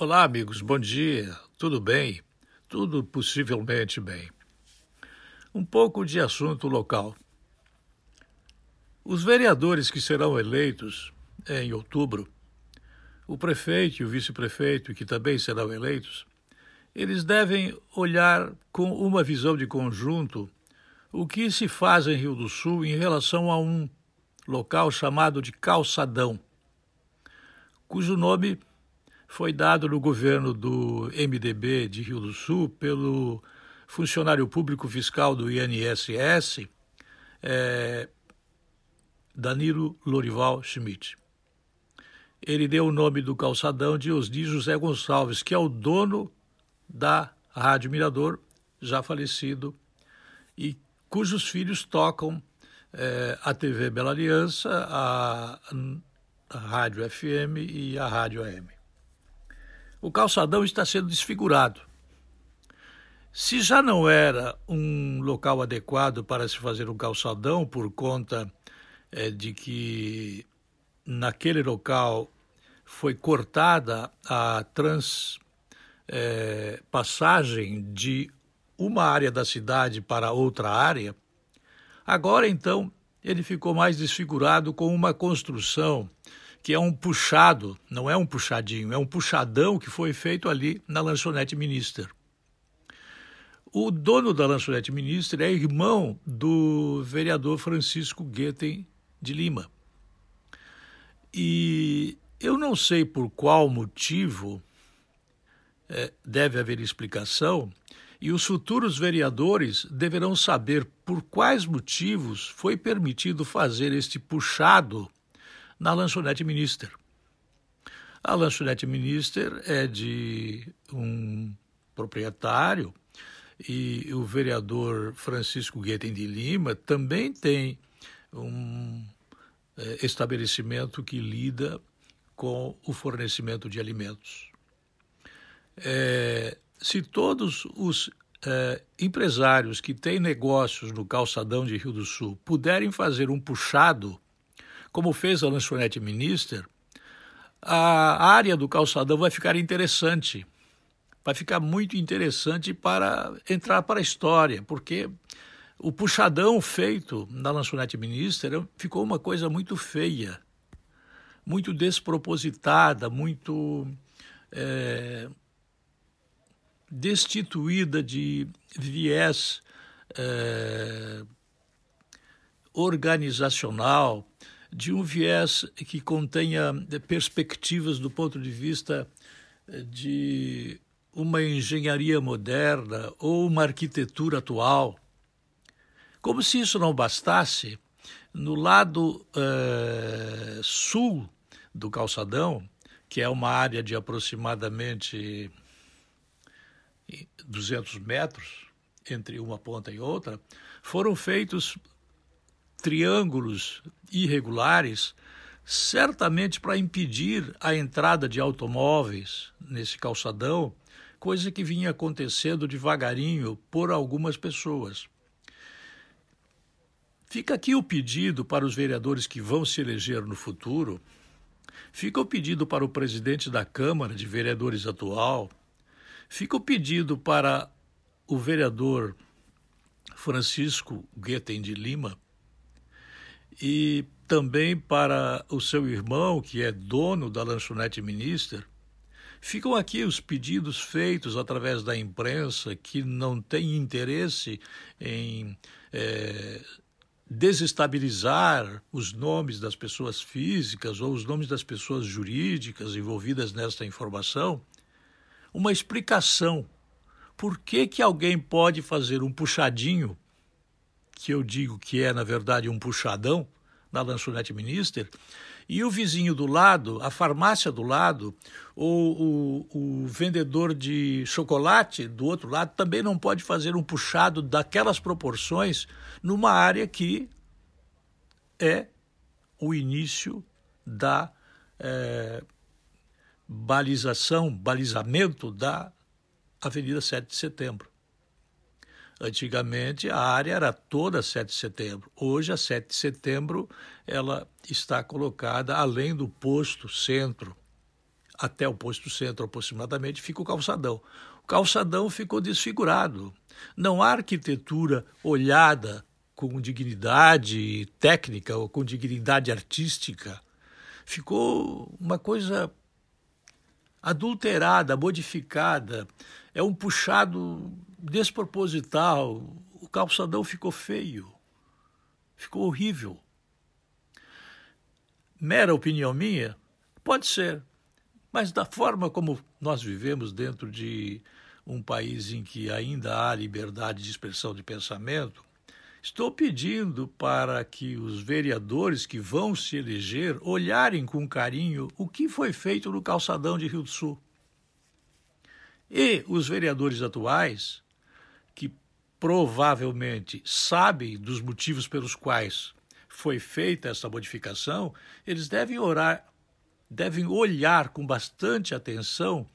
Olá, amigos, bom dia. Tudo bem? Tudo possivelmente bem. Um pouco de assunto local. Os vereadores que serão eleitos em outubro, o prefeito e o vice-prefeito, que também serão eleitos, eles devem olhar com uma visão de conjunto o que se faz em Rio do Sul em relação a um local chamado de Calçadão, cujo nome foi dado no governo do MDB de Rio do Sul pelo funcionário público fiscal do INSS, é, Danilo Lorival Schmidt. Ele deu o nome do calçadão de Osni José Gonçalves, que é o dono da Rádio Mirador, já falecido, e cujos filhos tocam é, a TV Bela Aliança, a, a Rádio FM e a Rádio AM o calçadão está sendo desfigurado. Se já não era um local adequado para se fazer um calçadão por conta é, de que naquele local foi cortada a transpassagem é, de uma área da cidade para outra área, agora então ele ficou mais desfigurado com uma construção que é um puxado, não é um puxadinho, é um puxadão que foi feito ali na lanchonete Minister. O dono da lanchonete Minister é irmão do vereador Francisco Guetem de Lima. E eu não sei por qual motivo é, deve haver explicação, e os futuros vereadores deverão saber por quais motivos foi permitido fazer este puxado na lanchonete Minister. A lanchonete Minister é de um proprietário e o vereador Francisco Guetem de Lima também tem um é, estabelecimento que lida com o fornecimento de alimentos. É, se todos os é, empresários que têm negócios no calçadão de Rio do Sul puderem fazer um puxado como fez a lanchonete Minister, a área do calçadão vai ficar interessante. Vai ficar muito interessante para entrar para a história, porque o puxadão feito na lanchonete Minister ficou uma coisa muito feia, muito despropositada, muito é, destituída de viés é, organizacional, de um viés que contenha perspectivas do ponto de vista eh, de uma engenharia moderna ou uma arquitetura atual. Como se isso não bastasse, no lado uh, sul do calçadão, que é uma área de aproximadamente 200 metros entre uma ponta e outra, foram feitos triângulos irregulares, certamente para impedir a entrada de automóveis nesse calçadão, coisa que vinha acontecendo devagarinho por algumas pessoas. Fica aqui o pedido para os vereadores que vão se eleger no futuro, fica o pedido para o presidente da Câmara de Vereadores atual, fica o pedido para o vereador Francisco Guetem de Lima e também para o seu irmão, que é dono da lanchonete Minister. Ficam aqui os pedidos feitos através da imprensa que não tem interesse em é, desestabilizar os nomes das pessoas físicas ou os nomes das pessoas jurídicas envolvidas nesta informação, uma explicação. Por que, que alguém pode fazer um puxadinho que eu digo que é, na verdade, um puxadão na lanchonete Minister, e o vizinho do lado, a farmácia do lado, ou o, o vendedor de chocolate do outro lado também não pode fazer um puxado daquelas proporções numa área que é o início da é, balização, balizamento da Avenida 7 de Setembro. Antigamente a área era toda 7 de setembro. Hoje a 7 de setembro ela está colocada além do posto centro, até o posto centro aproximadamente, fica o calçadão. O calçadão ficou desfigurado. Não há arquitetura olhada com dignidade técnica ou com dignidade artística. Ficou uma coisa adulterada, modificada. É um puxado desproposital. O calçadão ficou feio. Ficou horrível. Mera opinião minha? Pode ser. Mas da forma como nós vivemos dentro de um país em que ainda há liberdade de expressão de pensamento, estou pedindo para que os vereadores que vão se eleger olharem com carinho o que foi feito no calçadão de Rio do Sul. E os vereadores atuais, que provavelmente sabem dos motivos pelos quais foi feita essa modificação, eles devem orar, devem olhar com bastante atenção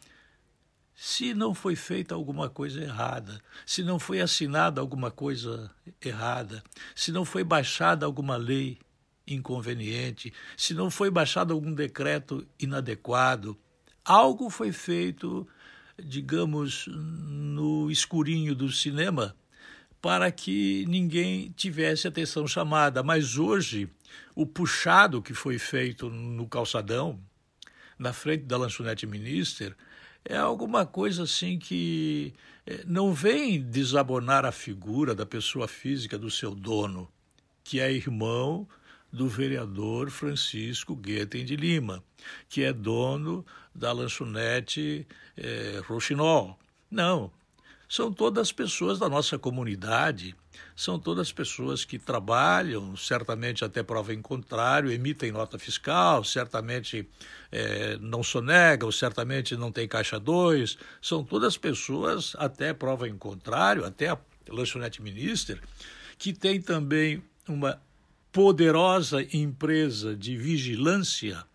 se não foi feita alguma coisa errada, se não foi assinada alguma coisa errada, se não foi baixada alguma lei inconveniente, se não foi baixado algum decreto inadequado, algo foi feito, digamos, no escurinho do cinema para que ninguém tivesse atenção chamada. Mas hoje, o puxado que foi feito no calçadão, na frente da lanchonete Minister, é alguma coisa assim que eh, não vem desabonar a figura da pessoa física do seu dono, que é irmão do vereador Francisco Guetem de Lima, que é dono da lanchonete Rochinol. Não, são todas pessoas da nossa comunidade, são todas pessoas que trabalham, certamente até prova em contrário, emitem nota fiscal, certamente é, não sonegam, certamente não tem caixa 2, são todas pessoas, até prova em contrário, até a Lanchonete Minister, que tem também uma poderosa empresa de vigilância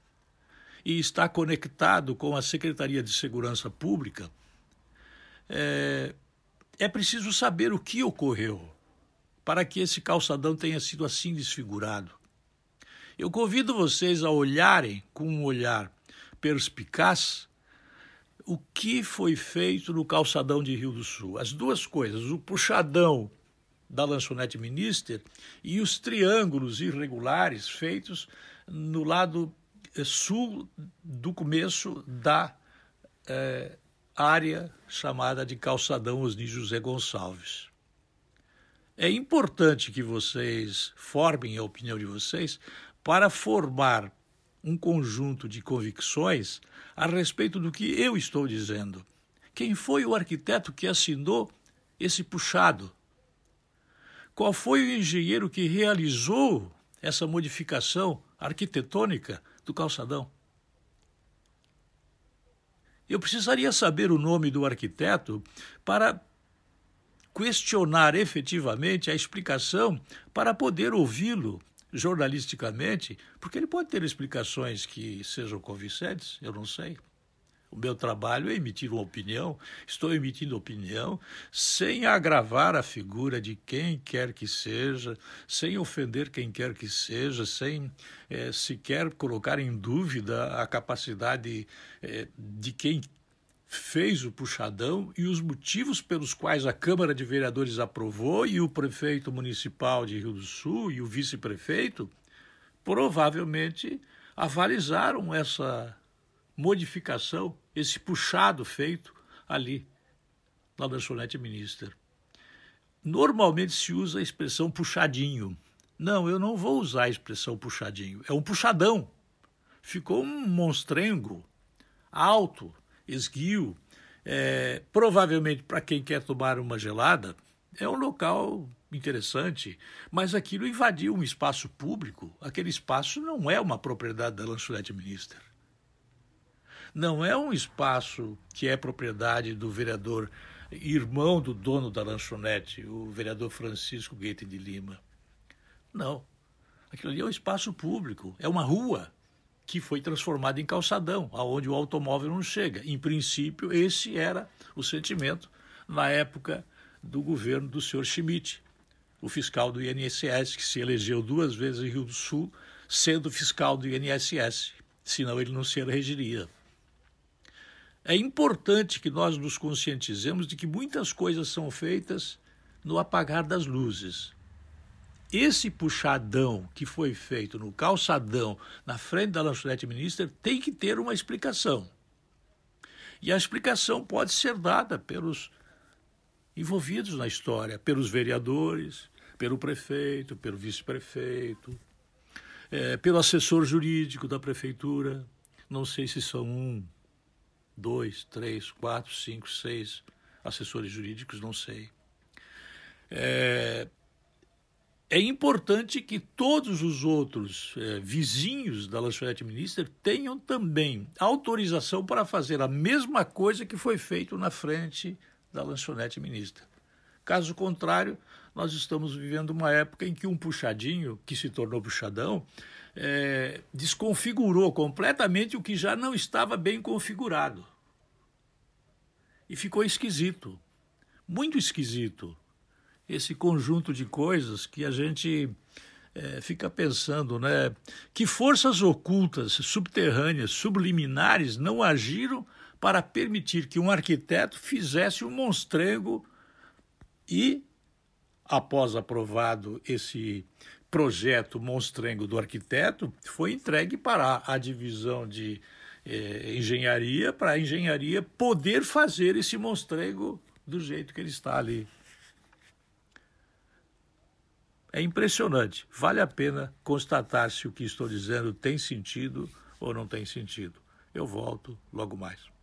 e está conectado com a Secretaria de Segurança Pública. É, é preciso saber o que ocorreu para que esse calçadão tenha sido assim desfigurado. Eu convido vocês a olharem com um olhar perspicaz o que foi feito no calçadão de Rio do Sul. As duas coisas, o puxadão da lanchonete Minister e os triângulos irregulares feitos no lado eh, sul do começo da eh, área chamada de Calçadão Osni José Gonçalves. É importante que vocês formem a opinião de vocês para formar um conjunto de convicções a respeito do que eu estou dizendo. Quem foi o arquiteto que assinou esse puxado? Qual foi o engenheiro que realizou essa modificação arquitetônica do calçadão? Eu precisaria saber o nome do arquiteto para questionar efetivamente a explicação para poder ouvi-lo jornalisticamente, porque ele pode ter explicações que sejam convincentes, eu não sei. O meu trabalho é emitir uma opinião, estou emitindo opinião sem agravar a figura de quem quer que seja, sem ofender quem quer que seja, sem é, sequer colocar em dúvida a capacidade é, de quem fez o puxadão e os motivos pelos quais a Câmara de Vereadores aprovou e o prefeito municipal de Rio do Sul e o vice-prefeito provavelmente avalizaram essa modificação, esse puxado feito ali na lanchonete Minister. Normalmente se usa a expressão puxadinho. Não, eu não vou usar a expressão puxadinho. É um puxadão. Ficou um monstrengo alto, esguio. É, provavelmente para quem quer tomar uma gelada, é um local interessante, mas aquilo invadiu um espaço público. Aquele espaço não é uma propriedade da lanchonete Minister não é um espaço que é propriedade do vereador, irmão do dono da lanchonete, o vereador Francisco Guete de Lima. Não. Aquilo ali é um espaço público, é uma rua que foi transformada em calçadão, aonde o automóvel não chega. Em princípio, esse era o sentimento na época do governo do senhor Schmidt, o fiscal do INSS, que se elegeu duas vezes em Rio do Sul, sendo fiscal do INSS, senão ele não se elegeria. É importante que nós nos conscientizemos de que muitas coisas são feitas no apagar das luzes. Esse puxadão que foi feito no calçadão na frente da lanchonete minister tem que ter uma explicação. E a explicação pode ser dada pelos envolvidos na história, pelos vereadores, pelo prefeito, pelo vice-prefeito, é, pelo assessor jurídico da prefeitura. Não sei se são um, dois, três, quatro, cinco, seis assessores jurídicos, não sei. É, é importante que todos os outros é, vizinhos da lanchonete minister tenham também autorização para fazer a mesma coisa que foi feito na frente da lanchonete minister. Caso contrário, nós estamos vivendo uma época em que um puxadinho, que se tornou puxadão, é, desconfigurou completamente o que já não estava bem configurado. E ficou esquisito, muito esquisito, esse conjunto de coisas que a gente é, fica pensando, né? Que forças ocultas, subterrâneas, subliminares não agiram para permitir que um arquiteto fizesse um monstrengo e, após aprovado esse projeto monstrengo do arquiteto foi entregue para a divisão de eh, engenharia, para a engenharia poder fazer esse monstrengo do jeito que ele está ali. É impressionante. Vale a pena constatar se o que estou dizendo tem sentido ou não tem sentido. Eu volto logo mais.